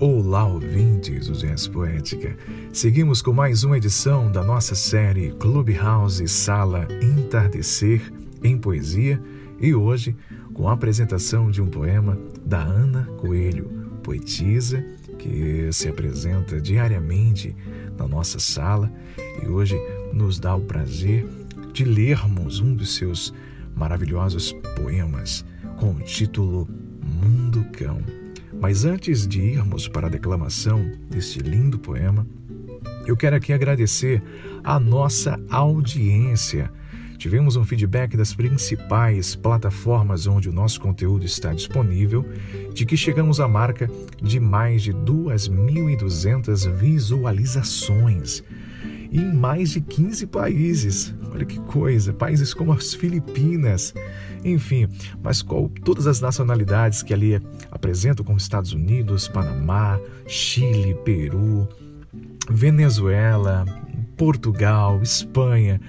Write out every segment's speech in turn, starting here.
Olá, ouvintes do Jazz Poética. Seguimos com mais uma edição da nossa série Clubhouse Sala Entardecer em Poesia e hoje com a apresentação de um poema da Ana Coelho, poetisa que se apresenta diariamente na nossa sala e hoje nos dá o prazer de lermos um dos seus maravilhosos poemas com o título Mundo Cão. Mas antes de irmos para a declamação deste lindo poema, eu quero aqui agradecer a nossa audiência. Tivemos um feedback das principais plataformas onde o nosso conteúdo está disponível, de que chegamos à marca de mais de 2.200 visualizações em mais de 15 países. Olha que coisa, países como as Filipinas, enfim, mas todas as nacionalidades que ali apresentam como Estados Unidos, Panamá, Chile, Peru, Venezuela, Portugal, Espanha,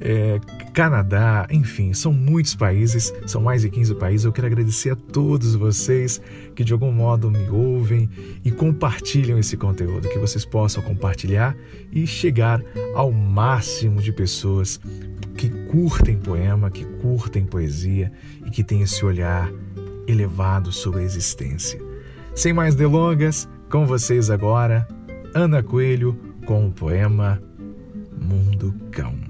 é, Canadá, enfim, são muitos países, são mais de 15 países. Eu quero agradecer a todos vocês que de algum modo me ouvem e compartilham esse conteúdo, que vocês possam compartilhar e chegar ao máximo de pessoas que curtem poema, que curtem poesia e que têm esse olhar elevado sobre a existência. Sem mais delongas, com vocês agora, Ana Coelho com o poema Mundo Cão.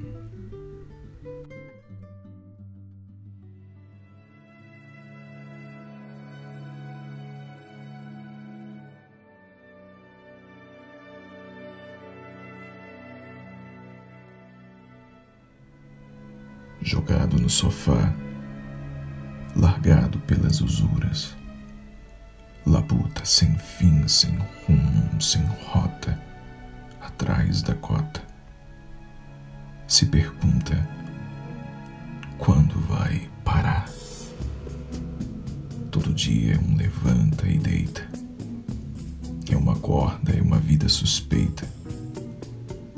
Jogado no sofá, largado pelas usuras, labuta sem fim, sem rumo, sem rota, atrás da cota. Se pergunta quando vai parar. Todo dia um levanta e deita. É uma corda, é uma vida suspeita.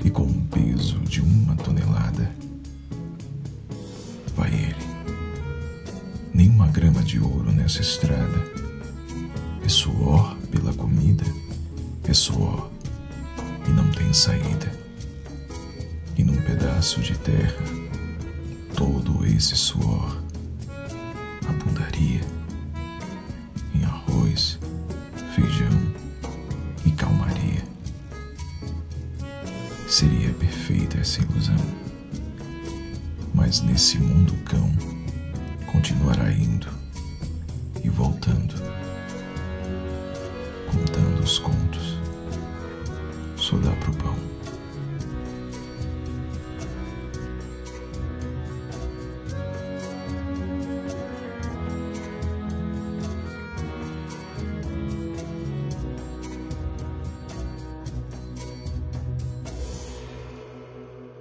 E com um peso de uma tonelada uma grama de ouro nessa estrada. É suor pela comida, é suor e não tem saída. E num pedaço de terra, todo esse suor abundaria em arroz, feijão e calmaria. Seria perfeita essa ilusão mas nesse mundo cão continuará indo e voltando, contando os contos, só dá para o pão.